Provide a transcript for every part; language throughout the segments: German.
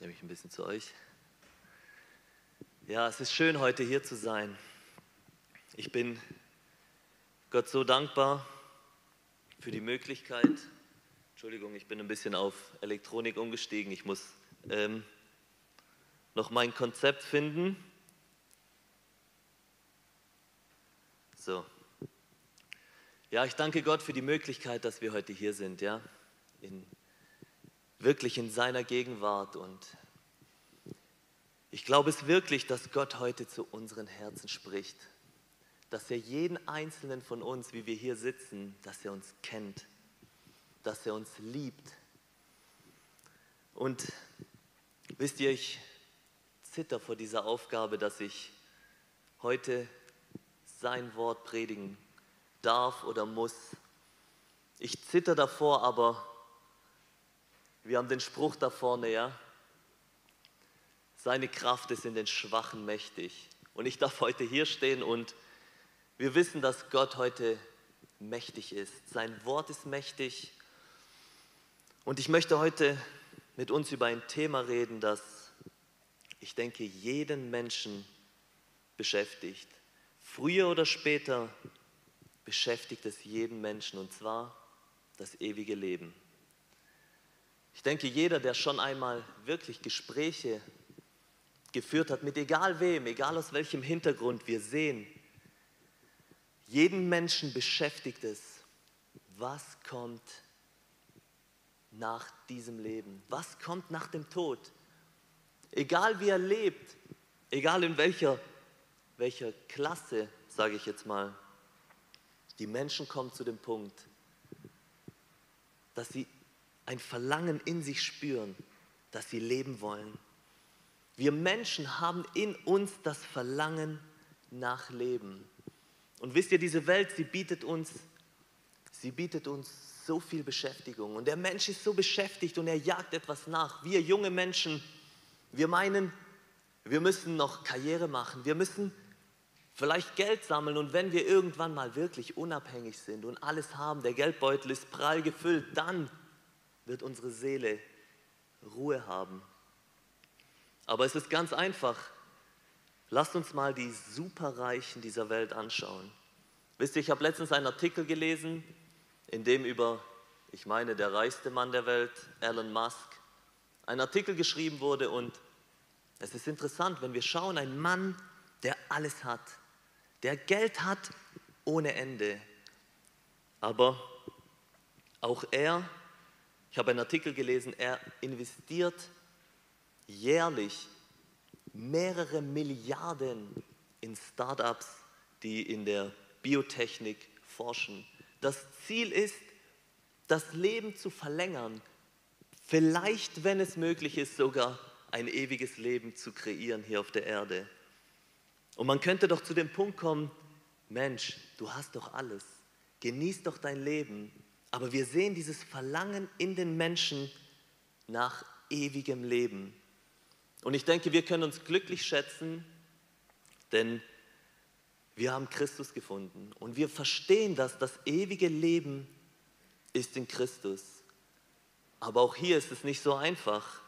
drehe mich ein bisschen zu euch. Ja, es ist schön, heute hier zu sein. Ich bin Gott so dankbar für die Möglichkeit. Entschuldigung, ich bin ein bisschen auf Elektronik umgestiegen. Ich muss ähm, noch mein Konzept finden. So. Ja, ich danke Gott für die Möglichkeit, dass wir heute hier sind, ja. In wirklich in seiner Gegenwart. Und ich glaube es wirklich, dass Gott heute zu unseren Herzen spricht. Dass er jeden einzelnen von uns, wie wir hier sitzen, dass er uns kennt, dass er uns liebt. Und wisst ihr, ich zitter vor dieser Aufgabe, dass ich heute sein Wort predigen darf oder muss. Ich zitter davor, aber wir haben den Spruch da vorne, ja. Seine Kraft ist in den Schwachen mächtig. Und ich darf heute hier stehen und wir wissen, dass Gott heute mächtig ist. Sein Wort ist mächtig. Und ich möchte heute mit uns über ein Thema reden, das ich denke, jeden Menschen beschäftigt. Früher oder später beschäftigt es jeden Menschen und zwar das ewige Leben. Ich denke, jeder, der schon einmal wirklich Gespräche geführt hat mit egal wem, egal aus welchem Hintergrund wir sehen, jeden Menschen beschäftigt es, was kommt nach diesem Leben, was kommt nach dem Tod. Egal wie er lebt, egal in welcher, welcher Klasse, sage ich jetzt mal, die Menschen kommen zu dem Punkt, dass sie ein Verlangen in sich spüren, dass sie leben wollen. Wir Menschen haben in uns das Verlangen nach Leben. Und wisst ihr, diese Welt, sie bietet uns, sie bietet uns so viel Beschäftigung. Und der Mensch ist so beschäftigt und er jagt etwas nach. Wir junge Menschen, wir meinen, wir müssen noch Karriere machen, wir müssen vielleicht Geld sammeln und wenn wir irgendwann mal wirklich unabhängig sind und alles haben, der Geldbeutel ist prall gefüllt, dann wird unsere Seele Ruhe haben. Aber es ist ganz einfach. Lasst uns mal die Superreichen dieser Welt anschauen. Wisst ihr, ich habe letztens einen Artikel gelesen, in dem über, ich meine, der reichste Mann der Welt, Elon Musk, ein Artikel geschrieben wurde und es ist interessant, wenn wir schauen, ein Mann, der alles hat, der Geld hat ohne Ende, aber auch er ich habe einen Artikel gelesen, er investiert jährlich mehrere Milliarden in Startups, die in der Biotechnik forschen. Das Ziel ist, das Leben zu verlängern, vielleicht, wenn es möglich ist, sogar ein ewiges Leben zu kreieren hier auf der Erde. Und man könnte doch zu dem Punkt kommen, Mensch, du hast doch alles, genieß doch dein Leben, aber wir sehen dieses Verlangen in den Menschen nach ewigem Leben. Und ich denke, wir können uns glücklich schätzen, denn wir haben Christus gefunden und wir verstehen, dass das ewige Leben ist in Christus. Aber auch hier ist es nicht so einfach.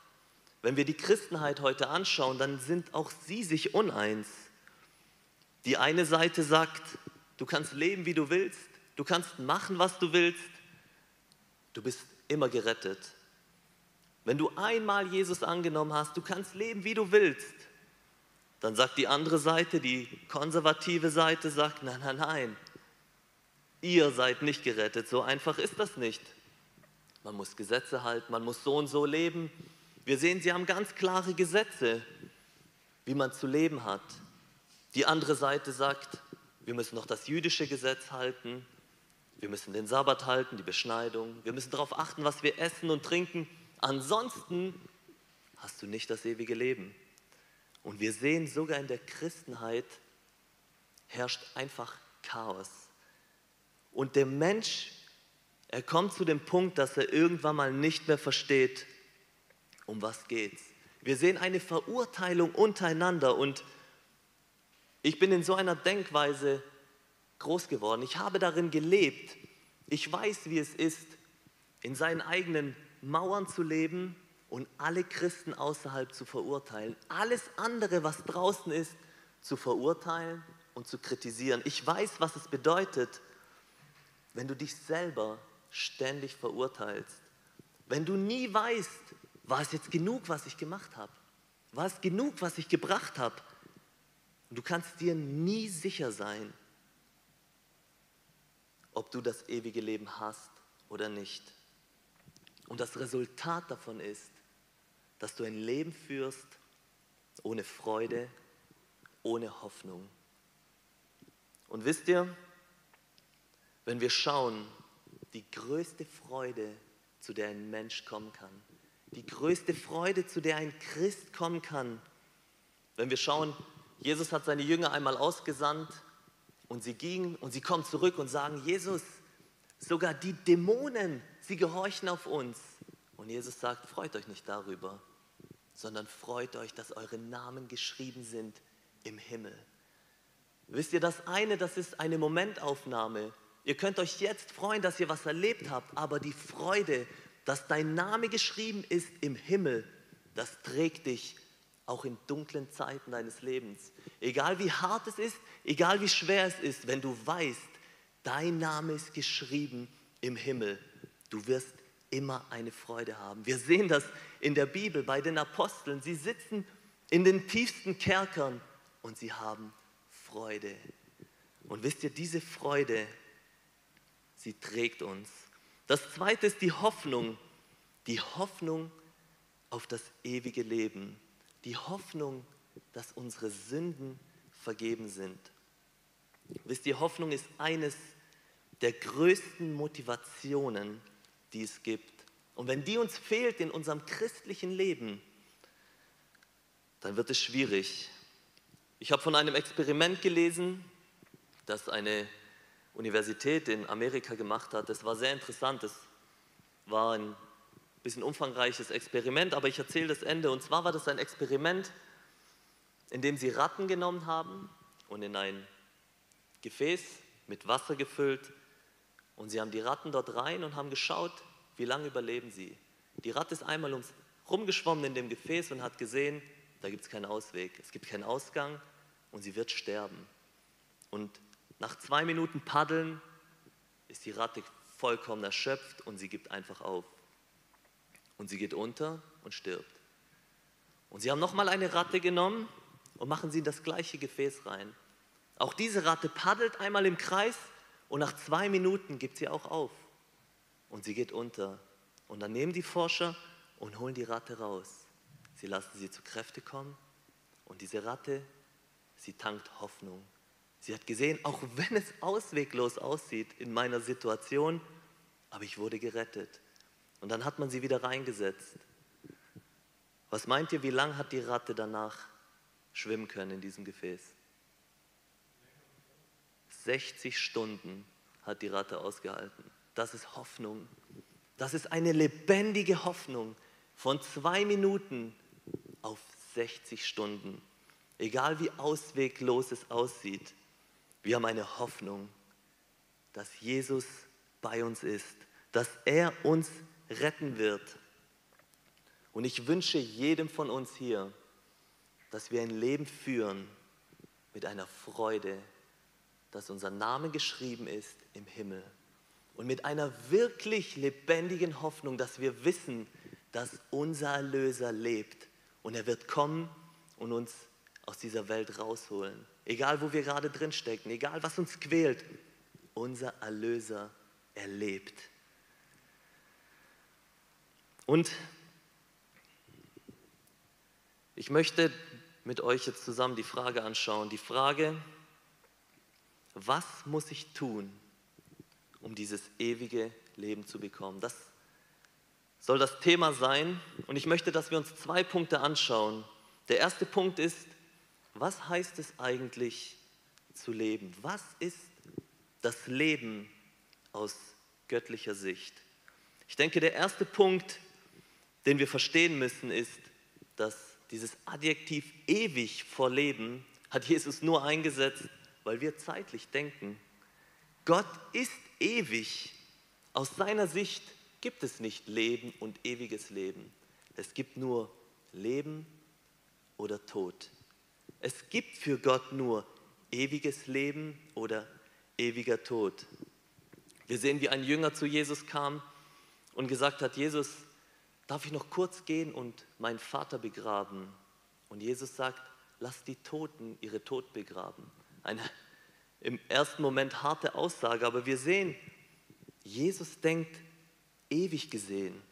Wenn wir die Christenheit heute anschauen, dann sind auch sie sich uneins. Die eine Seite sagt, du kannst leben, wie du willst, du kannst machen, was du willst, Du bist immer gerettet. Wenn du einmal Jesus angenommen hast, du kannst leben, wie du willst. Dann sagt die andere Seite, die konservative Seite, sagt, nein, nein, nein, ihr seid nicht gerettet. So einfach ist das nicht. Man muss Gesetze halten, man muss so und so leben. Wir sehen, sie haben ganz klare Gesetze, wie man zu leben hat. Die andere Seite sagt, wir müssen noch das jüdische Gesetz halten, wir müssen den Sabbat halten, die Beschneidung. Wir müssen darauf achten, was wir essen und trinken. Ansonsten hast du nicht das ewige Leben. Und wir sehen sogar in der Christenheit herrscht einfach Chaos. Und der Mensch, er kommt zu dem Punkt, dass er irgendwann mal nicht mehr versteht, um was geht's. Wir sehen eine Verurteilung untereinander und ich bin in so einer Denkweise groß geworden. Ich habe darin gelebt. Ich weiß, wie es ist, in seinen eigenen Mauern zu leben und alle Christen außerhalb zu verurteilen. Alles andere, was draußen ist, zu verurteilen und zu kritisieren. Ich weiß, was es bedeutet, wenn du dich selber ständig verurteilst. Wenn du nie weißt, war es jetzt genug, was ich gemacht habe? War es genug, was ich gebracht habe? Du kannst dir nie sicher sein, ob du das ewige Leben hast oder nicht. Und das Resultat davon ist, dass du ein Leben führst ohne Freude, ohne Hoffnung. Und wisst ihr, wenn wir schauen, die größte Freude, zu der ein Mensch kommen kann, die größte Freude, zu der ein Christ kommen kann, wenn wir schauen, Jesus hat seine Jünger einmal ausgesandt und sie gingen und sie kommen zurück und sagen, Jesus, sogar die Dämonen, sie gehorchen auf uns. Und Jesus sagt, freut euch nicht darüber, sondern freut euch, dass eure Namen geschrieben sind im Himmel. Wisst ihr, das eine, das ist eine Momentaufnahme. Ihr könnt euch jetzt freuen, dass ihr was erlebt habt, aber die Freude, dass dein Name geschrieben ist im Himmel, das trägt dich auch in dunklen Zeiten deines Lebens. Egal wie hart es ist, egal wie schwer es ist, wenn du weißt, dein Name ist geschrieben im Himmel, du wirst immer eine Freude haben. Wir sehen das in der Bibel bei den Aposteln. Sie sitzen in den tiefsten Kerkern und sie haben Freude. Und wisst ihr, diese Freude, sie trägt uns. Das zweite ist die Hoffnung, die Hoffnung auf das ewige Leben, die Hoffnung, dass unsere Sünden vergeben sind. Wisst ihr, Hoffnung ist eines der größten Motivationen, die es gibt. Und wenn die uns fehlt in unserem christlichen Leben, dann wird es schwierig. Ich habe von einem Experiment gelesen, das eine Universität in Amerika gemacht hat. Das war sehr interessant. Das war ein bisschen umfangreiches Experiment, aber ich erzähle das Ende. Und zwar war das ein Experiment, in dem sie Ratten genommen haben und in ein Gefäß mit Wasser gefüllt. Und sie haben die Ratten dort rein und haben geschaut, wie lange überleben sie. Die Ratte ist einmal ums rumgeschwommen in dem Gefäß und hat gesehen, da gibt es keinen Ausweg, es gibt keinen Ausgang und sie wird sterben. Und nach zwei Minuten Paddeln ist die Ratte vollkommen erschöpft und sie gibt einfach auf. Und sie geht unter und stirbt. Und sie haben nochmal eine Ratte genommen und machen sie in das gleiche Gefäß rein. Auch diese Ratte paddelt einmal im Kreis und nach zwei Minuten gibt sie auch auf. Und sie geht unter. Und dann nehmen die Forscher und holen die Ratte raus. Sie lassen sie zu Kräfte kommen und diese Ratte, sie tankt Hoffnung. Sie hat gesehen, auch wenn es ausweglos aussieht in meiner Situation, aber ich wurde gerettet. Und dann hat man sie wieder reingesetzt. Was meint ihr, wie lange hat die Ratte danach schwimmen können in diesem Gefäß? 60 Stunden hat die Ratte ausgehalten. Das ist Hoffnung. Das ist eine lebendige Hoffnung von zwei Minuten auf 60 Stunden. Egal wie ausweglos es aussieht, wir haben eine Hoffnung, dass Jesus bei uns ist, dass er uns retten wird. Und ich wünsche jedem von uns hier, dass wir ein Leben führen mit einer Freude, dass unser Name geschrieben ist im Himmel. Und mit einer wirklich lebendigen Hoffnung, dass wir wissen, dass unser Erlöser lebt und er wird kommen und uns aus dieser Welt rausholen. Egal, wo wir gerade drin stecken, egal, was uns quält, unser Erlöser erlebt. Und ich möchte mit euch jetzt zusammen die Frage anschauen. Die Frage, was muss ich tun, um dieses ewige Leben zu bekommen? Das soll das Thema sein. Und ich möchte, dass wir uns zwei Punkte anschauen. Der erste Punkt ist, was heißt es eigentlich zu leben? Was ist das Leben aus göttlicher Sicht? Ich denke, der erste Punkt, den wir verstehen müssen, ist, dass dieses Adjektiv ewig vor Leben hat Jesus nur eingesetzt, weil wir zeitlich denken. Gott ist ewig. Aus seiner Sicht gibt es nicht Leben und ewiges Leben. Es gibt nur Leben oder Tod. Es gibt für Gott nur ewiges Leben oder ewiger Tod. Wir sehen, wie ein Jünger zu Jesus kam und gesagt hat, Jesus, darf ich noch kurz gehen und meinen Vater begraben? Und Jesus sagt, lass die Toten ihre Tod begraben. Eine im ersten Moment harte Aussage, aber wir sehen, Jesus denkt ewig gesehen.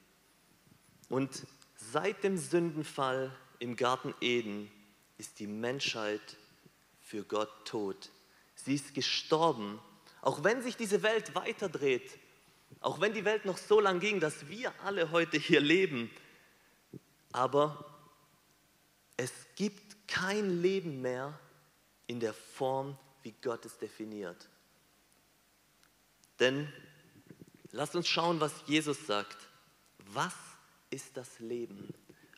Und seit dem Sündenfall im Garten Eden ist die Menschheit für Gott tot. Sie ist gestorben. Auch wenn sich diese Welt weiterdreht, auch wenn die Welt noch so lang ging, dass wir alle heute hier leben, aber es gibt kein Leben mehr in der Form, wie Gott es definiert. Denn lasst uns schauen, was Jesus sagt. Was ist das Leben?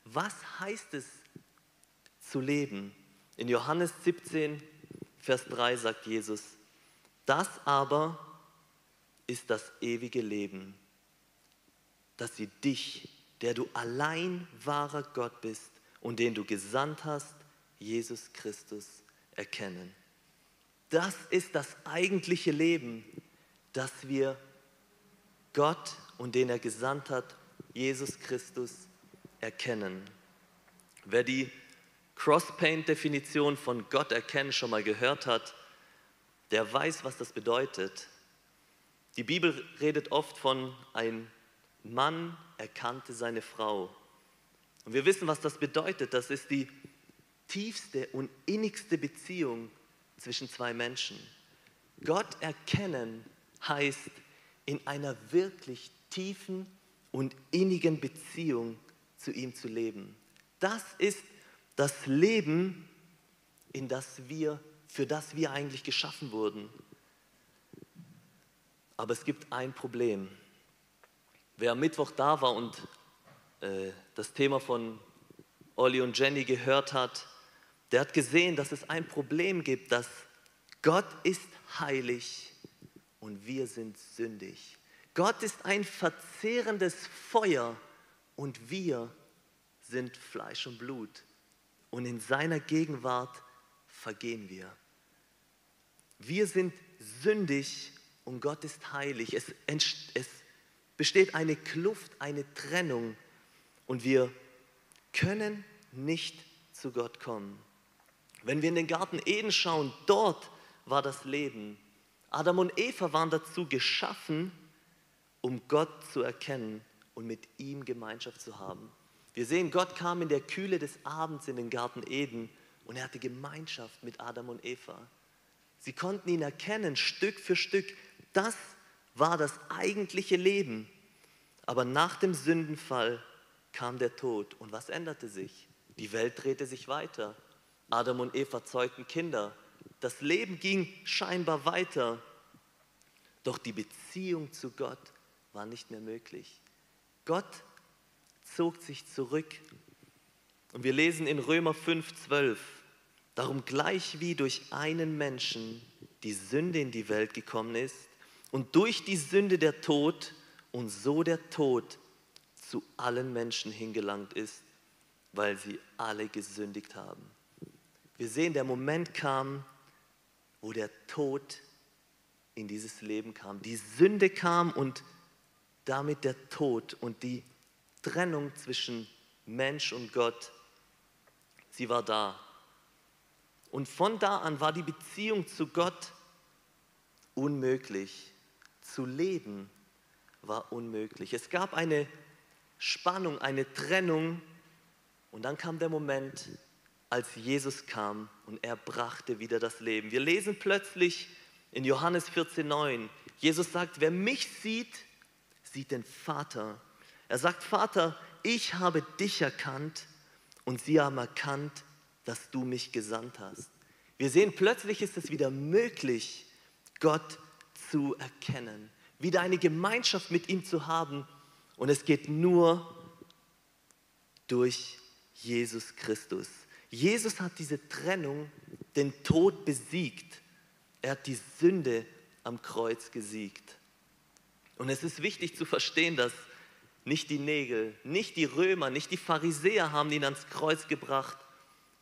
Was heißt es zu leben? In Johannes 17, Vers 3 sagt Jesus, das aber ist das ewige Leben, dass sie dich, der du allein wahrer Gott bist und den du gesandt hast, Jesus Christus, erkennen. Das ist das eigentliche Leben, dass wir Gott und den er gesandt hat, Jesus Christus, erkennen. Wer die Crosspaint-Definition von Gott erkennen schon mal gehört hat, der weiß, was das bedeutet. Die Bibel redet oft von ein Mann erkannte seine Frau. Und wir wissen, was das bedeutet. Das ist die tiefste und innigste Beziehung zwischen zwei Menschen. Gott erkennen heißt in einer wirklich tiefen und innigen Beziehung zu ihm zu leben. Das ist das Leben, in das wir, für das wir eigentlich geschaffen wurden. Aber es gibt ein Problem. Wer am Mittwoch da war und äh, das Thema von Olli und Jenny gehört hat, der hat gesehen, dass es ein Problem gibt, dass Gott ist heilig und wir sind sündig. Gott ist ein verzehrendes Feuer und wir sind Fleisch und Blut. Und in seiner Gegenwart vergehen wir. Wir sind sündig und Gott ist heilig. Es, es besteht eine Kluft, eine Trennung und wir können nicht zu Gott kommen. Wenn wir in den Garten Eden schauen, dort war das Leben. Adam und Eva waren dazu geschaffen, um Gott zu erkennen und mit ihm Gemeinschaft zu haben. Wir sehen, Gott kam in der Kühle des Abends in den Garten Eden und er hatte Gemeinschaft mit Adam und Eva. Sie konnten ihn erkennen, Stück für Stück. Das war das eigentliche Leben. Aber nach dem Sündenfall kam der Tod. Und was änderte sich? Die Welt drehte sich weiter. Adam und Eva zeugten Kinder. Das Leben ging scheinbar weiter. Doch die Beziehung zu Gott war nicht mehr möglich. Gott zog sich zurück. Und wir lesen in Römer 5, 12, darum gleich wie durch einen Menschen die Sünde in die Welt gekommen ist und durch die Sünde der Tod und so der Tod zu allen Menschen hingelangt ist, weil sie alle gesündigt haben. Wir sehen, der Moment kam, wo der Tod in dieses Leben kam. Die Sünde kam und damit der Tod und die Trennung zwischen Mensch und Gott, sie war da. Und von da an war die Beziehung zu Gott unmöglich. Zu leben war unmöglich. Es gab eine Spannung, eine Trennung. Und dann kam der Moment, als Jesus kam und er brachte wieder das Leben. Wir lesen plötzlich in Johannes 14,9, Jesus sagt, wer mich sieht, sieht den Vater. Er sagt, Vater, ich habe dich erkannt und sie haben erkannt, dass du mich gesandt hast. Wir sehen, plötzlich ist es wieder möglich, Gott zu erkennen, wieder eine Gemeinschaft mit ihm zu haben. Und es geht nur durch Jesus Christus. Jesus hat diese Trennung, den Tod besiegt. Er hat die Sünde am Kreuz gesiegt. Und es ist wichtig zu verstehen, dass nicht die Nägel, nicht die Römer, nicht die Pharisäer haben ihn ans Kreuz gebracht,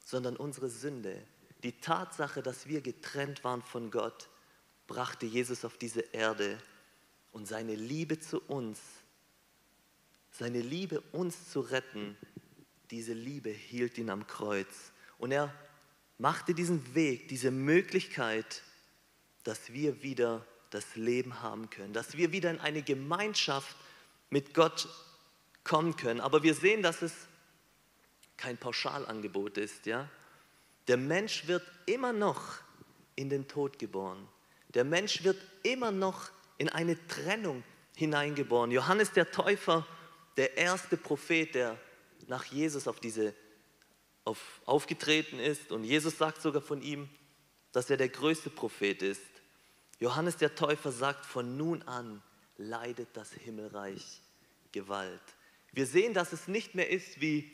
sondern unsere Sünde. Die Tatsache, dass wir getrennt waren von Gott, brachte Jesus auf diese Erde und seine Liebe zu uns, seine Liebe uns zu retten, diese Liebe hielt ihn am Kreuz. Und er machte diesen Weg, diese Möglichkeit, dass wir wieder das Leben haben können, dass wir wieder in eine Gemeinschaft mit Gott kommen können. Aber wir sehen, dass es kein Pauschalangebot ist. Ja? Der Mensch wird immer noch in den Tod geboren. Der Mensch wird immer noch in eine Trennung hineingeboren. Johannes der Täufer, der erste Prophet, der nach Jesus auf diese auf, aufgetreten ist. Und Jesus sagt sogar von ihm, dass er der größte Prophet ist. Johannes der Täufer sagt, von nun an leidet das Himmelreich Gewalt. Wir sehen, dass es nicht mehr ist wie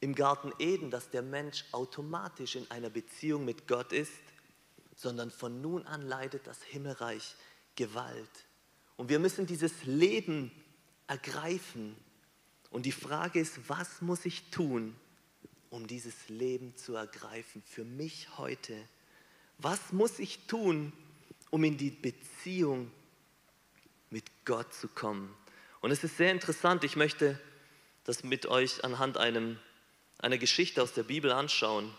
im Garten Eden, dass der Mensch automatisch in einer Beziehung mit Gott ist, sondern von nun an leidet das Himmelreich Gewalt. Und wir müssen dieses Leben ergreifen. Und die Frage ist, was muss ich tun, um dieses Leben zu ergreifen für mich heute? Was muss ich tun, um in die Beziehung mit Gott zu kommen? Und es ist sehr interessant, ich möchte das mit euch anhand einem, einer Geschichte aus der Bibel anschauen.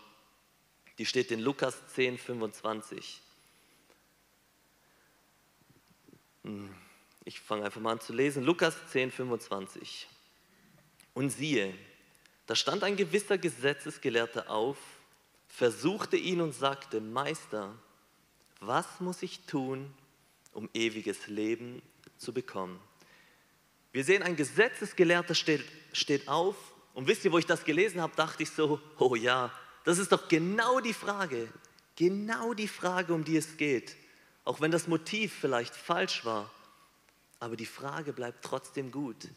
Die steht in Lukas 10, 25. Hm, ich fange einfach mal an zu lesen. Lukas 10, 25. Und siehe, da stand ein gewisser Gesetzesgelehrter auf, versuchte ihn und sagte, Meister, was muss ich tun, um ewiges Leben zu bekommen? Wir sehen, ein Gesetzesgelehrter steht, steht auf und wisst ihr, wo ich das gelesen habe, dachte ich so, oh ja, das ist doch genau die Frage, genau die Frage, um die es geht. Auch wenn das Motiv vielleicht falsch war, aber die Frage bleibt trotzdem gut.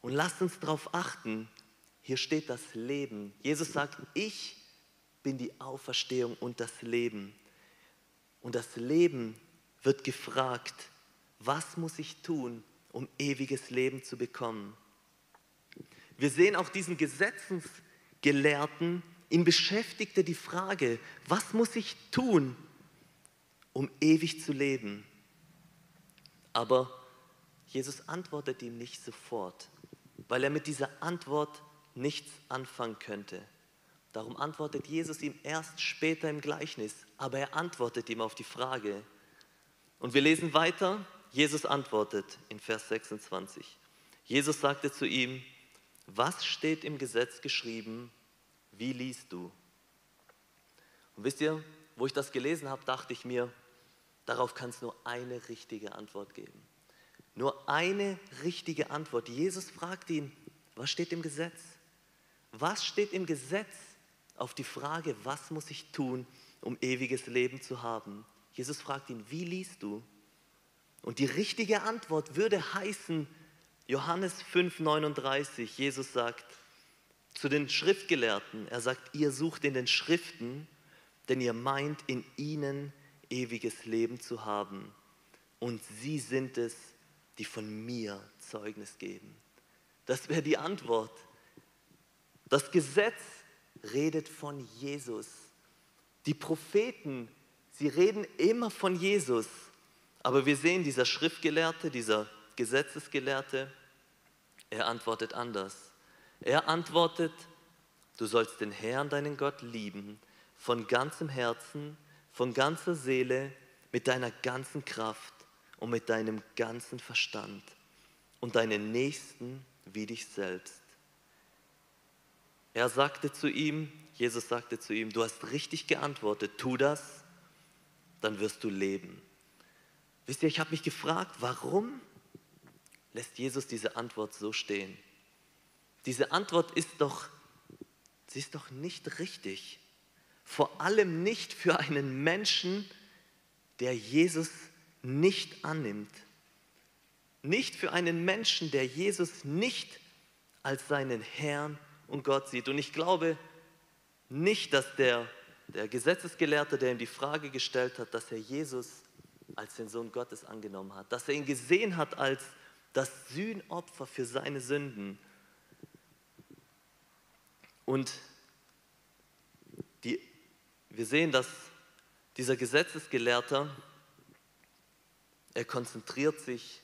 Und lasst uns darauf achten, hier steht das Leben. Jesus sagt, ich bin die Auferstehung und das Leben. Und das Leben wird gefragt, was muss ich tun, um ewiges Leben zu bekommen. Wir sehen auch diesen Gesetzesgelehrten, ihn beschäftigte die Frage, was muss ich tun, um ewig zu leben? Aber Jesus antwortet ihm nicht sofort, weil er mit dieser Antwort nichts anfangen könnte. Darum antwortet Jesus ihm erst später im Gleichnis, aber er antwortet ihm auf die Frage. Und wir lesen weiter, Jesus antwortet in Vers 26. Jesus sagte zu ihm, was steht im Gesetz geschrieben? Wie liest du? Und wisst ihr, wo ich das gelesen habe, dachte ich mir, darauf kann es nur eine richtige Antwort geben. Nur eine richtige Antwort. Jesus fragt ihn, was steht im Gesetz? Was steht im Gesetz auf die Frage, was muss ich tun, um ewiges Leben zu haben? Jesus fragt ihn, wie liest du? Und die richtige Antwort würde heißen, Johannes 5:39, Jesus sagt zu den Schriftgelehrten, er sagt, ihr sucht in den Schriften, denn ihr meint in ihnen ewiges Leben zu haben. Und sie sind es, die von mir Zeugnis geben. Das wäre die Antwort. Das Gesetz redet von Jesus. Die Propheten, sie reden immer von Jesus. Aber wir sehen, dieser Schriftgelehrte, dieser Gesetzesgelehrte, er antwortet anders. Er antwortet, du sollst den Herrn, deinen Gott, lieben, von ganzem Herzen, von ganzer Seele, mit deiner ganzen Kraft und mit deinem ganzen Verstand und deinen Nächsten wie dich selbst. Er sagte zu ihm, Jesus sagte zu ihm, du hast richtig geantwortet, tu das, dann wirst du leben. Wisst ihr, ich habe mich gefragt, warum lässt Jesus diese Antwort so stehen? Diese Antwort ist doch, sie ist doch nicht richtig. Vor allem nicht für einen Menschen, der Jesus nicht annimmt. Nicht für einen Menschen, der Jesus nicht als seinen Herrn und Gott sieht. Und ich glaube nicht, dass der, der Gesetzesgelehrte, der ihm die Frage gestellt hat, dass er Jesus als den Sohn Gottes angenommen hat, dass er ihn gesehen hat als das Sühnopfer für seine Sünden. Und die, wir sehen, dass dieser Gesetzesgelehrter, er konzentriert sich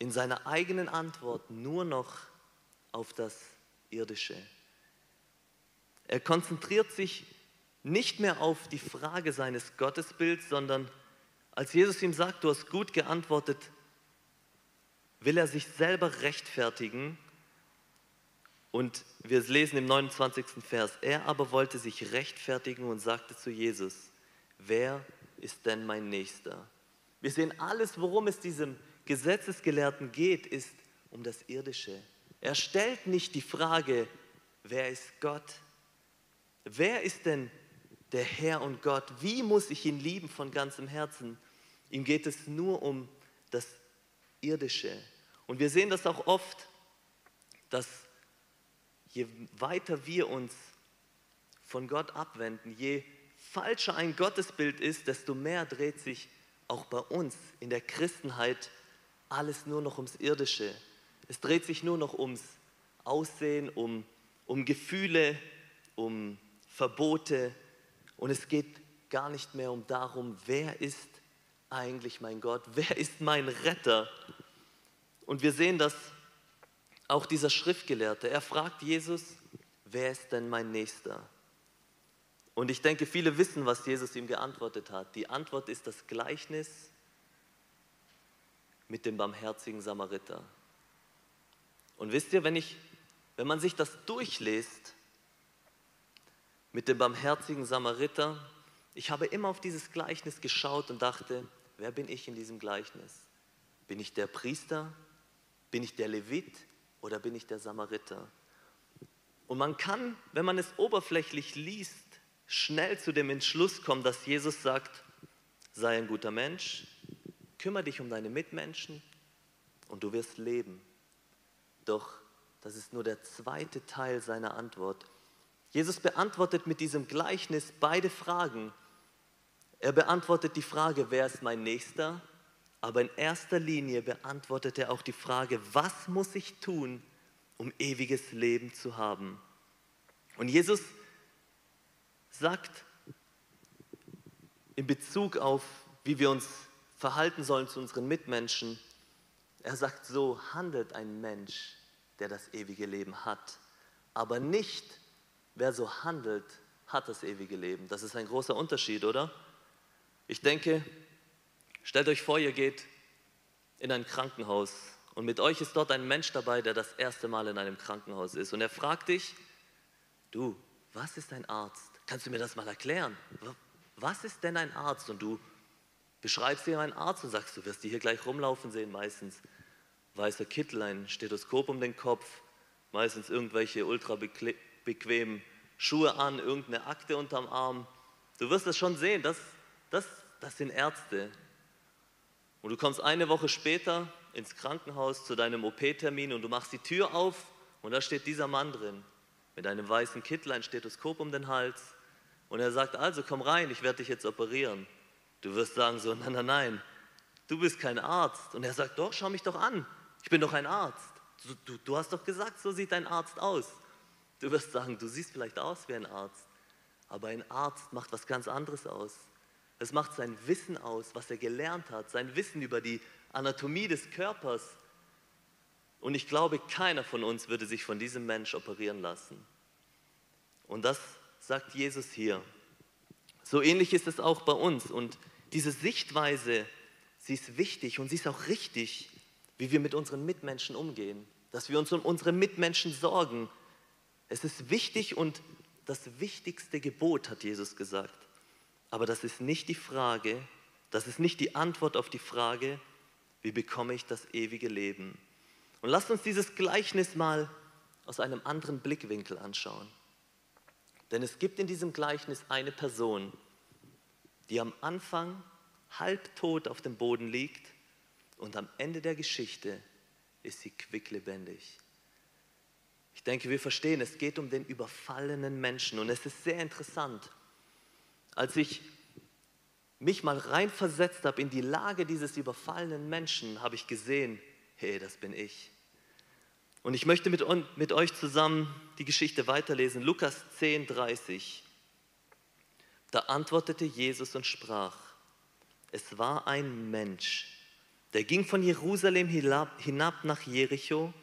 in seiner eigenen Antwort nur noch auf das Irdische. Er konzentriert sich nicht mehr auf die Frage seines Gottesbilds, sondern als Jesus ihm sagt, du hast gut geantwortet, will er sich selber rechtfertigen. Und wir lesen im 29. Vers, er aber wollte sich rechtfertigen und sagte zu Jesus, wer ist denn mein Nächster? Wir sehen alles, worum es diesem Gesetzesgelehrten geht, ist um das Irdische. Er stellt nicht die Frage, wer ist Gott? Wer ist denn der Herr und Gott? Wie muss ich ihn lieben von ganzem Herzen? Ihm geht es nur um das Irdische. Und wir sehen das auch oft, dass je weiter wir uns von Gott abwenden, je falscher ein Gottesbild ist, desto mehr dreht sich auch bei uns in der Christenheit alles nur noch ums Irdische. Es dreht sich nur noch ums Aussehen, um, um Gefühle, um Verbote und es geht gar nicht mehr um darum, wer ist eigentlich mein Gott, wer ist mein Retter. Und wir sehen das auch dieser Schriftgelehrte. Er fragt Jesus, wer ist denn mein Nächster? Und ich denke, viele wissen, was Jesus ihm geantwortet hat. Die Antwort ist das Gleichnis mit dem barmherzigen Samariter. Und wisst ihr, wenn, ich, wenn man sich das durchliest mit dem barmherzigen Samariter, ich habe immer auf dieses Gleichnis geschaut und dachte, wer bin ich in diesem Gleichnis? Bin ich der Priester? Bin ich der Levit? Oder bin ich der Samariter? Und man kann, wenn man es oberflächlich liest, schnell zu dem Entschluss kommen, dass Jesus sagt, sei ein guter Mensch, kümmere dich um deine Mitmenschen und du wirst leben. Doch das ist nur der zweite Teil seiner Antwort. Jesus beantwortet mit diesem Gleichnis beide Fragen. Er beantwortet die Frage, wer ist mein Nächster? Aber in erster Linie beantwortet er auch die Frage, was muss ich tun, um ewiges Leben zu haben? Und Jesus sagt in Bezug auf, wie wir uns verhalten sollen zu unseren Mitmenschen, er sagt so, handelt ein Mensch, der das ewige Leben hat, aber nicht, wer so handelt, hat das ewige Leben. Das ist ein großer Unterschied, oder? Ich denke, stellt euch vor, ihr geht in ein Krankenhaus und mit euch ist dort ein Mensch dabei, der das erste Mal in einem Krankenhaus ist und er fragt dich, du, was ist ein Arzt? Kannst du mir das mal erklären? Was ist denn ein Arzt? Und du beschreibst dir einen Arzt und sagst, du wirst die hier gleich rumlaufen sehen, meistens weißer Kittel, ein Stethoskop um den Kopf, meistens irgendwelche ultra bequemen Schuhe an, irgendeine Akte unterm Arm. Du wirst das schon sehen, das, das, das sind Ärzte. Und du kommst eine Woche später ins Krankenhaus zu deinem OP-Termin und du machst die Tür auf und da steht dieser Mann drin mit einem weißen Kittel, ein Stethoskop um den Hals. Und er sagt, also komm rein, ich werde dich jetzt operieren. Du wirst sagen so, nein, nein, nein, du bist kein Arzt. Und er sagt, doch, schau mich doch an, ich bin doch ein Arzt. Du, du, du hast doch gesagt, so sieht ein Arzt aus. Du wirst sagen, du siehst vielleicht aus wie ein Arzt, aber ein Arzt macht was ganz anderes aus. Es macht sein Wissen aus, was er gelernt hat, sein Wissen über die Anatomie des Körpers, und ich glaube, keiner von uns würde sich von diesem Mensch operieren lassen. Und das sagt Jesus hier. So ähnlich ist es auch bei uns. Und diese Sichtweise, sie ist wichtig und sie ist auch richtig, wie wir mit unseren Mitmenschen umgehen, dass wir uns um unsere Mitmenschen sorgen. Es ist wichtig und das wichtigste Gebot, hat Jesus gesagt. Aber das ist nicht die Frage, das ist nicht die Antwort auf die Frage, wie bekomme ich das ewige Leben? Und lasst uns dieses Gleichnis mal aus einem anderen Blickwinkel anschauen. Denn es gibt in diesem Gleichnis eine Person, die am Anfang halbtot auf dem Boden liegt und am Ende der Geschichte ist sie quicklebendig. Ich denke, wir verstehen, es geht um den überfallenen Menschen und es ist sehr interessant. Als ich mich mal reinversetzt habe in die Lage dieses überfallenen Menschen, habe ich gesehen, hey, das bin ich. Und ich möchte mit, mit euch zusammen die Geschichte weiterlesen. Lukas 10, 30. Da antwortete Jesus und sprach, es war ein Mensch, der ging von Jerusalem hinab nach Jericho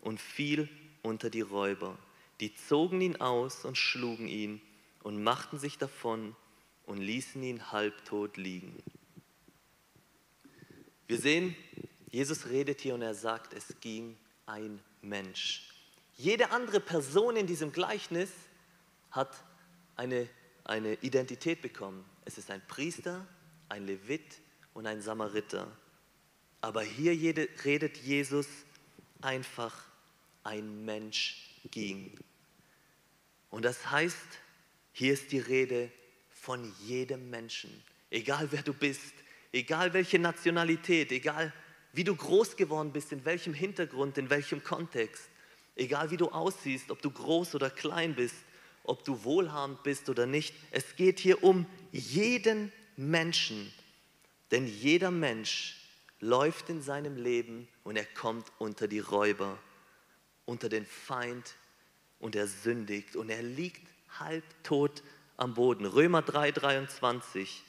und fiel unter die Räuber. Die zogen ihn aus und schlugen ihn und machten sich davon und ließen ihn halbtot liegen. Wir sehen, Jesus redet hier und er sagt, es ging ein Mensch. Jede andere Person in diesem Gleichnis hat eine, eine Identität bekommen. Es ist ein Priester, ein Levit und ein Samariter. Aber hier redet Jesus einfach, ein Mensch ging. Und das heißt, hier ist die Rede von jedem Menschen, egal wer du bist, egal welche Nationalität, egal wie du groß geworden bist, in welchem Hintergrund, in welchem Kontext, egal wie du aussiehst, ob du groß oder klein bist, ob du wohlhabend bist oder nicht. Es geht hier um jeden Menschen, denn jeder Mensch läuft in seinem Leben und er kommt unter die Räuber, unter den Feind und er sündigt und er liegt halbtot am Boden. Römer 3, 23.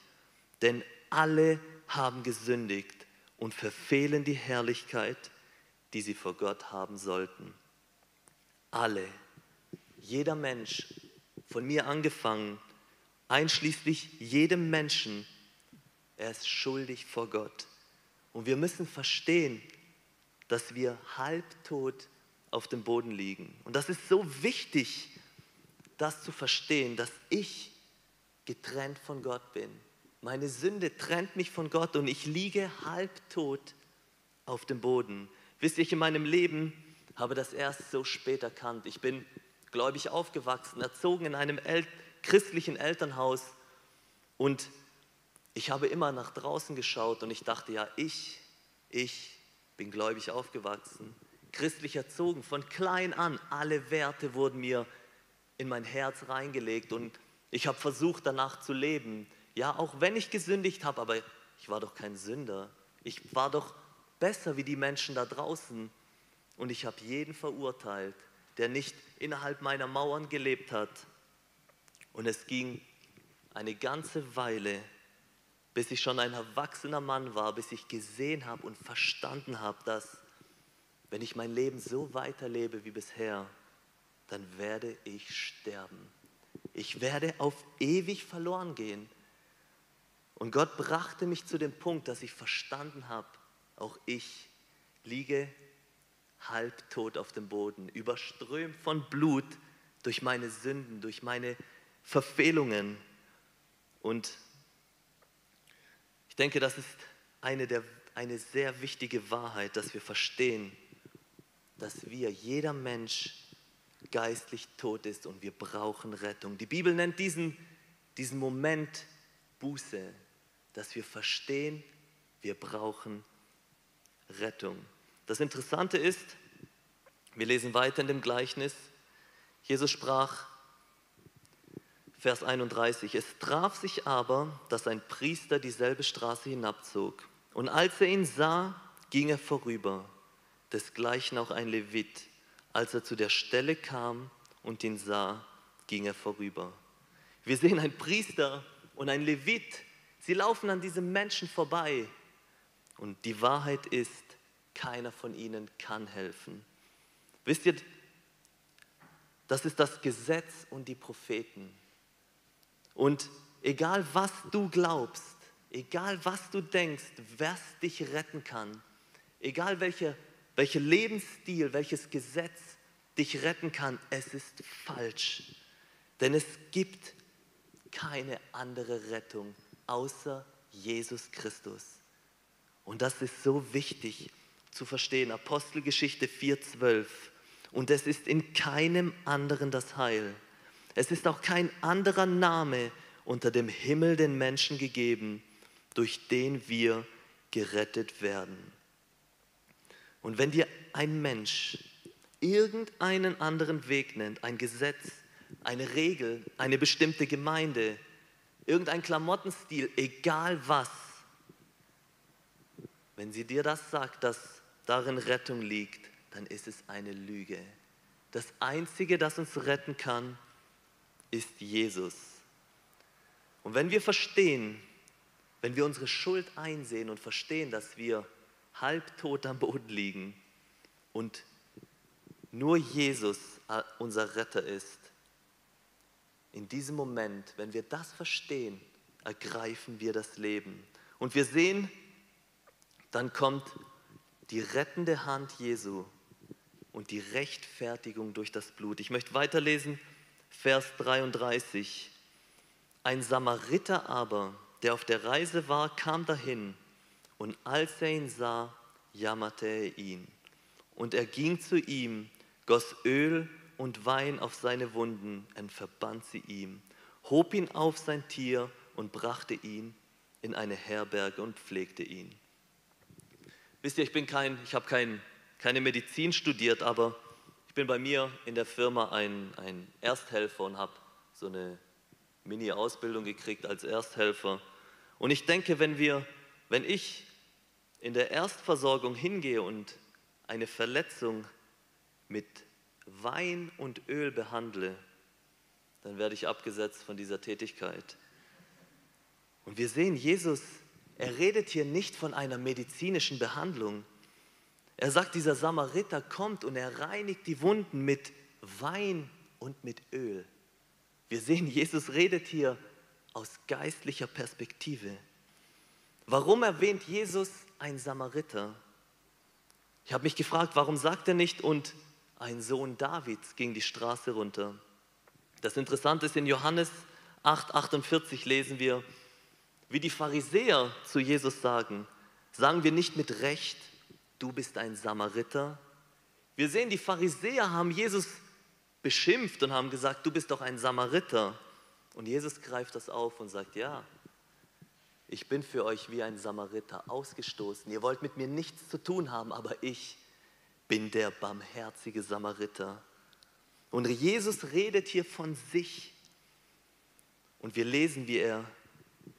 Denn alle haben gesündigt und verfehlen die Herrlichkeit, die sie vor Gott haben sollten. Alle, jeder Mensch, von mir angefangen, einschließlich jedem Menschen, er ist schuldig vor Gott. Und wir müssen verstehen, dass wir halbtot auf dem Boden liegen. Und das ist so wichtig, das zu verstehen, dass ich getrennt von Gott bin. Meine Sünde trennt mich von Gott und ich liege halbtot auf dem Boden. Wisst ihr, ich in meinem Leben habe das erst so spät erkannt. Ich bin gläubig aufgewachsen, erzogen in einem El christlichen Elternhaus und ich habe immer nach draußen geschaut und ich dachte, ja, ich, ich bin gläubig aufgewachsen, christlich erzogen, von klein an, alle Werte wurden mir in mein Herz reingelegt und ich habe versucht danach zu leben. Ja, auch wenn ich gesündigt habe, aber ich war doch kein Sünder. Ich war doch besser wie die Menschen da draußen und ich habe jeden verurteilt, der nicht innerhalb meiner Mauern gelebt hat. Und es ging eine ganze Weile, bis ich schon ein erwachsener Mann war, bis ich gesehen habe und verstanden habe, dass wenn ich mein Leben so weiterlebe wie bisher, dann werde ich sterben. Ich werde auf ewig verloren gehen. Und Gott brachte mich zu dem Punkt, dass ich verstanden habe, auch ich liege halbtot auf dem Boden, überströmt von Blut durch meine Sünden, durch meine Verfehlungen. Und ich denke, das ist eine, der, eine sehr wichtige Wahrheit, dass wir verstehen, dass wir, jeder Mensch, geistlich tot ist und wir brauchen Rettung. Die Bibel nennt diesen, diesen Moment Buße, dass wir verstehen, wir brauchen Rettung. Das Interessante ist, wir lesen weiter in dem Gleichnis, Jesus sprach, Vers 31, es traf sich aber, dass ein Priester dieselbe Straße hinabzog. Und als er ihn sah, ging er vorüber, desgleichen auch ein Levit. Als er zu der Stelle kam und ihn sah, ging er vorüber. Wir sehen ein Priester und ein Levit, sie laufen an diesem Menschen vorbei. Und die Wahrheit ist, keiner von ihnen kann helfen. Wisst ihr, das ist das Gesetz und die Propheten. Und egal was du glaubst, egal was du denkst, was dich retten kann, egal welcher welcher Lebensstil, welches Gesetz dich retten kann, es ist falsch. Denn es gibt keine andere Rettung außer Jesus Christus. Und das ist so wichtig zu verstehen. Apostelgeschichte 4.12. Und es ist in keinem anderen das Heil. Es ist auch kein anderer Name unter dem Himmel den Menschen gegeben, durch den wir gerettet werden. Und wenn dir ein Mensch irgendeinen anderen Weg nennt, ein Gesetz, eine Regel, eine bestimmte Gemeinde, irgendein Klamottenstil, egal was. Wenn sie dir das sagt, dass darin Rettung liegt, dann ist es eine Lüge. Das Einzige, das uns retten kann, ist Jesus. Und wenn wir verstehen, wenn wir unsere Schuld einsehen und verstehen, dass wir halbtot am Boden liegen und nur Jesus äh, unser Retter ist, in diesem Moment, wenn wir das verstehen, ergreifen wir das Leben. Und wir sehen, dann kommt die rettende Hand Jesu und die Rechtfertigung durch das Blut. Ich möchte weiterlesen, Vers 33. Ein Samariter aber, der auf der Reise war, kam dahin und als er ihn sah, jammerte er ihn. Und er ging zu ihm, goss Öl und Wein auf seine Wunden und verband sie ihm, hob ihn auf sein Tier und brachte ihn in eine Herberge und pflegte ihn. Wisst ihr, ich bin kein, ich habe kein, keine Medizin studiert, aber ich bin bei mir in der Firma ein, ein Ersthelfer und habe so eine Mini-Ausbildung gekriegt als Ersthelfer. Und ich denke, wenn wir, wenn ich in der Erstversorgung hingehe und eine Verletzung mit Wein und Öl behandle, dann werde ich abgesetzt von dieser Tätigkeit. Und wir sehen, Jesus, er redet hier nicht von einer medizinischen Behandlung. Er sagt, dieser Samariter kommt und er reinigt die Wunden mit Wein und mit Öl. Wir sehen, Jesus redet hier aus geistlicher Perspektive. Warum erwähnt Jesus ein Samariter? Ich habe mich gefragt, warum sagt er nicht und ein Sohn Davids ging die Straße runter? Das Interessante ist, in Johannes 8,48 lesen wir, wie die Pharisäer zu Jesus sagen, sagen wir nicht mit Recht, du bist ein Samariter. Wir sehen, die Pharisäer haben Jesus beschimpft und haben gesagt, du bist doch ein Samariter. Und Jesus greift das auf und sagt, ja, ich bin für euch wie ein Samariter ausgestoßen. Ihr wollt mit mir nichts zu tun haben, aber ich bin der barmherzige Samariter. Und Jesus redet hier von sich. Und wir lesen, wie er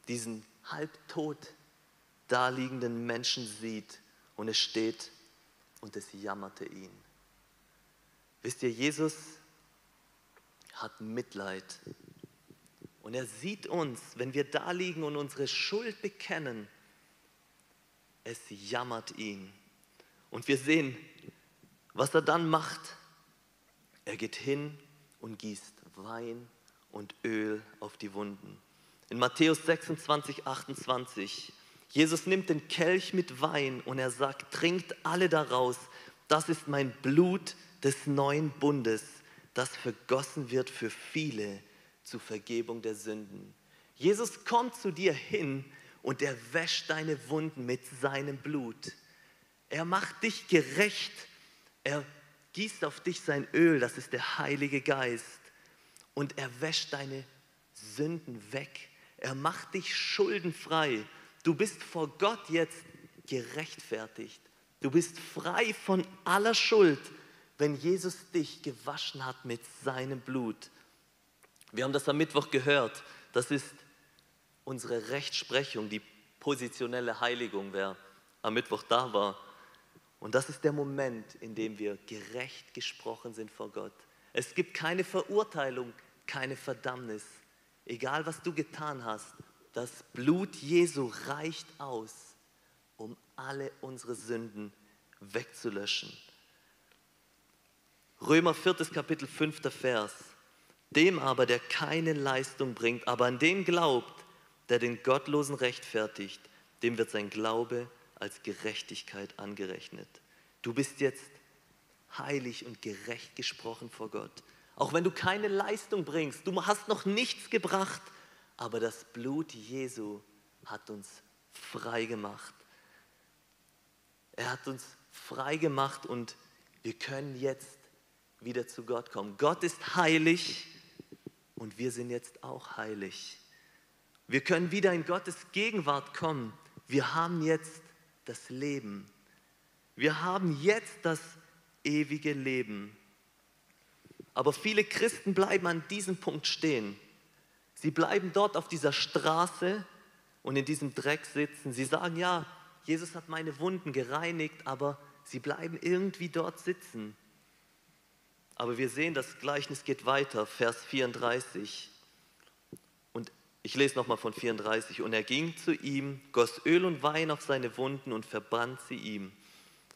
diesen halbtot daliegenden Menschen sieht. Und es steht, und es jammerte ihn. Wisst ihr, Jesus hat Mitleid und er sieht uns, wenn wir da liegen und unsere Schuld bekennen, es jammert ihn. Und wir sehen, was er dann macht. Er geht hin und gießt Wein und Öl auf die Wunden. In Matthäus 26, 28, Jesus nimmt den Kelch mit Wein und er sagt, trinkt alle daraus, das ist mein Blut des neuen Bundes, das vergossen wird für viele zur Vergebung der Sünden. Jesus kommt zu dir hin und er wäscht deine Wunden mit seinem Blut. Er macht dich gerecht. Er gießt auf dich sein Öl, das ist der Heilige Geist. Und er wäscht deine Sünden weg. Er macht dich schuldenfrei. Du bist vor Gott jetzt gerechtfertigt. Du bist frei von aller Schuld, wenn Jesus dich gewaschen hat mit seinem Blut. Wir haben das am Mittwoch gehört. Das ist unsere Rechtsprechung, die positionelle Heiligung, wer am Mittwoch da war. Und das ist der Moment, in dem wir gerecht gesprochen sind vor Gott. Es gibt keine Verurteilung, keine Verdammnis. Egal was du getan hast, das Blut Jesu reicht aus, um alle unsere Sünden wegzulöschen. Römer 4. Kapitel 5. Vers. Dem aber, der keine Leistung bringt, aber an den glaubt, der den Gottlosen rechtfertigt, dem wird sein Glaube als Gerechtigkeit angerechnet. Du bist jetzt heilig und gerecht gesprochen vor Gott. Auch wenn du keine Leistung bringst, du hast noch nichts gebracht, aber das Blut Jesu hat uns frei gemacht. Er hat uns frei gemacht und wir können jetzt wieder zu Gott kommen. Gott ist heilig und wir sind jetzt auch heilig. Wir können wieder in Gottes Gegenwart kommen. Wir haben jetzt das Leben. Wir haben jetzt das ewige Leben. Aber viele Christen bleiben an diesem Punkt stehen. Sie bleiben dort auf dieser Straße und in diesem Dreck sitzen. Sie sagen, ja, Jesus hat meine Wunden gereinigt, aber sie bleiben irgendwie dort sitzen. Aber wir sehen, das Gleichnis geht weiter, Vers 34. Und ich lese nochmal von 34. Und er ging zu ihm, goss Öl und Wein auf seine Wunden und verband sie ihm,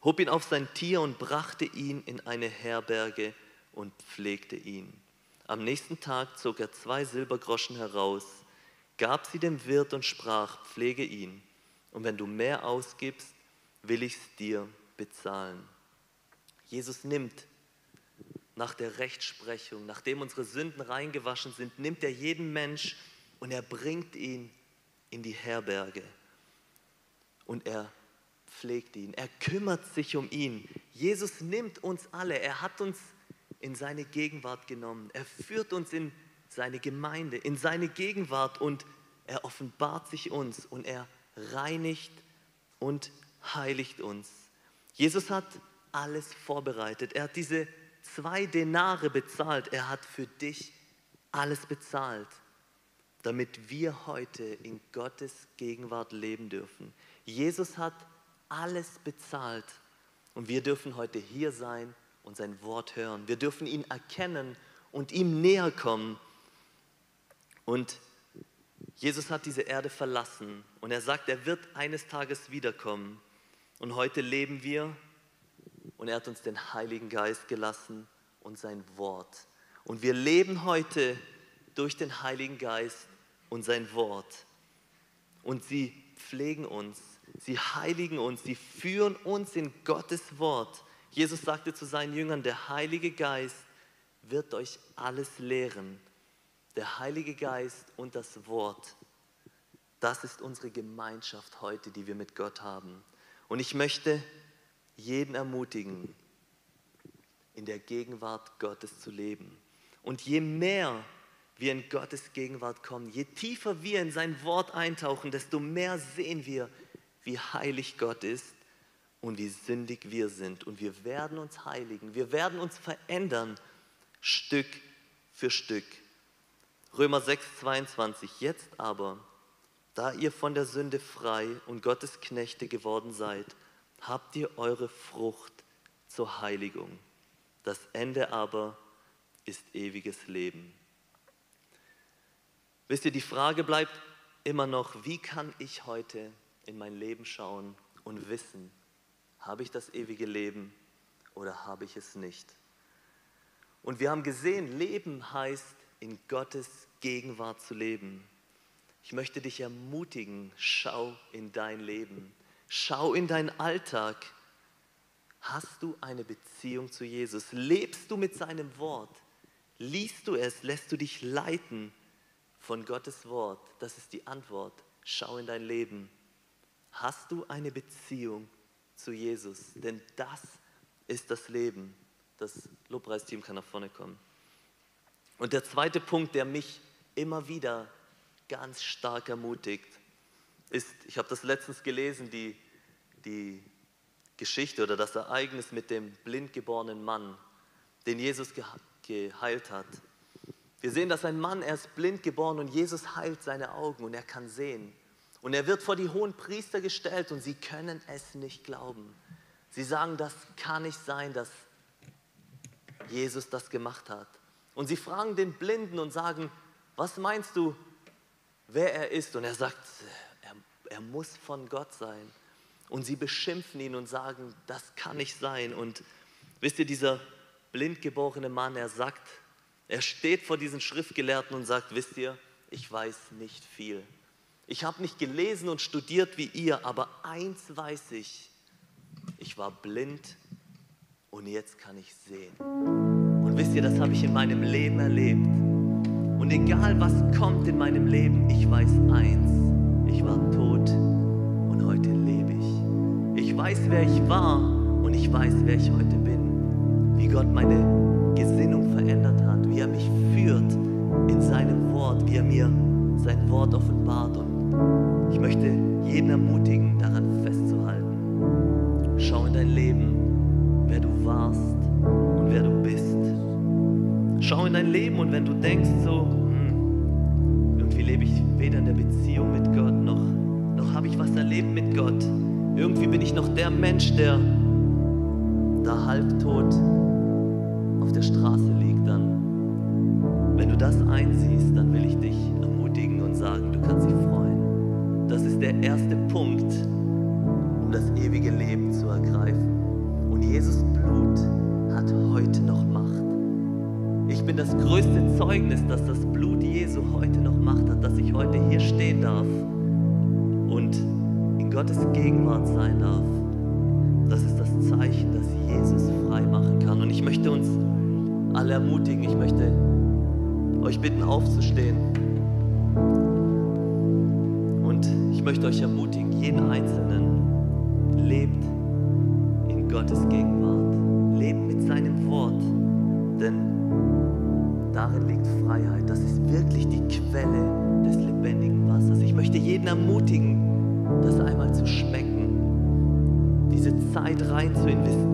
hob ihn auf sein Tier und brachte ihn in eine Herberge und pflegte ihn. Am nächsten Tag zog er zwei Silbergroschen heraus, gab sie dem Wirt und sprach, pflege ihn. Und wenn du mehr ausgibst, will ich es dir bezahlen. Jesus nimmt nach der Rechtsprechung, nachdem unsere Sünden reingewaschen sind, nimmt er jeden Mensch und er bringt ihn in die Herberge. Und er pflegt ihn, er kümmert sich um ihn. Jesus nimmt uns alle, er hat uns in seine Gegenwart genommen, er führt uns in seine Gemeinde, in seine Gegenwart und er offenbart sich uns und er reinigt und heiligt uns. Jesus hat alles vorbereitet. Er hat diese zwei Denare bezahlt. Er hat für dich alles bezahlt, damit wir heute in Gottes Gegenwart leben dürfen. Jesus hat alles bezahlt und wir dürfen heute hier sein und sein Wort hören. Wir dürfen ihn erkennen und ihm näher kommen. Und Jesus hat diese Erde verlassen und er sagt, er wird eines Tages wiederkommen. Und heute leben wir und er hat uns den Heiligen Geist gelassen und sein Wort. Und wir leben heute durch den Heiligen Geist und sein Wort. Und sie pflegen uns, sie heiligen uns, sie führen uns in Gottes Wort. Jesus sagte zu seinen Jüngern, der Heilige Geist wird euch alles lehren. Der Heilige Geist und das Wort, das ist unsere Gemeinschaft heute, die wir mit Gott haben. Und ich möchte jeden ermutigen, in der Gegenwart Gottes zu leben. Und je mehr wir in Gottes Gegenwart kommen, je tiefer wir in sein Wort eintauchen, desto mehr sehen wir, wie heilig Gott ist und wie sündig wir sind. Und wir werden uns heiligen, wir werden uns verändern, Stück für Stück. Römer 6, 22. Jetzt aber, da ihr von der Sünde frei und Gottes Knechte geworden seid, habt ihr eure Frucht zur Heiligung. Das Ende aber ist ewiges Leben. Wisst ihr, die Frage bleibt immer noch, wie kann ich heute in mein Leben schauen und wissen, habe ich das ewige Leben oder habe ich es nicht? Und wir haben gesehen, Leben heißt, in Gottes Gegenwart zu leben. Ich möchte dich ermutigen, schau in dein Leben. Schau in deinen Alltag. Hast du eine Beziehung zu Jesus? Lebst du mit seinem Wort? Liest du es? Lässt du dich leiten von Gottes Wort? Das ist die Antwort. Schau in dein Leben. Hast du eine Beziehung zu Jesus? Denn das ist das Leben. Das Lobpreisteam kann nach vorne kommen. Und der zweite Punkt, der mich immer wieder ganz stark ermutigt, ist, ich habe das letztens gelesen, die, die Geschichte oder das Ereignis mit dem blindgeborenen Mann, den Jesus geheilt hat. Wir sehen, dass ein Mann, er ist blind geboren und Jesus heilt seine Augen und er kann sehen. Und er wird vor die hohen Priester gestellt und sie können es nicht glauben. Sie sagen, das kann nicht sein, dass Jesus das gemacht hat. Und sie fragen den Blinden und sagen, was meinst du, wer er ist? Und er sagt, er muss von Gott sein. Und sie beschimpfen ihn und sagen, das kann nicht sein. Und wisst ihr, dieser blindgeborene Mann, er sagt, er steht vor diesen Schriftgelehrten und sagt, wisst ihr, ich weiß nicht viel. Ich habe nicht gelesen und studiert wie ihr, aber eins weiß ich, ich war blind und jetzt kann ich sehen. Und wisst ihr, das habe ich in meinem Leben erlebt. Und egal was kommt in meinem Leben, ich weiß eins, ich war tot und heute lebe ich. Weiß, wer ich war und ich weiß, wer ich heute bin. Wie Gott meine Gesinnung verändert hat, wie er mich führt in seinem Wort, wie er mir sein Wort offenbart. Und ich möchte jeden ermutigen, daran festzuhalten. Schau in dein Leben, wer du warst und wer du bist. Schau in dein Leben und wenn du denkst so, hm, irgendwie lebe ich weder in der Beziehung mit Gott noch, noch habe ich was erlebt mit Gott. Irgendwie bin ich noch der Mensch, der da halbtot auf der Straße liegt, dann, wenn du das einsiehst, dann will ich dich ermutigen und sagen, du kannst dich freuen. Das ist der erste Punkt, um das ewige Leben zu ergreifen. Und Jesus Blut hat heute noch Macht. Ich bin das größte Zeugnis, dass das Blut Jesu heute noch Macht hat, dass ich heute hier stehen darf und Gottes Gegenwart sein darf. Das ist das Zeichen, dass Jesus frei machen kann. Und ich möchte uns alle ermutigen, ich möchte euch bitten, aufzustehen. Und ich möchte euch ermutigen, jeden Einzelnen lebt in Gottes Gegenwart, lebt mit seinem Wort, denn darin liegt Freiheit. Das ist wirklich die Quelle des lebendigen Wassers. Ich möchte jeden ermutigen, das einmal zu schmecken, diese Zeit rein zu investieren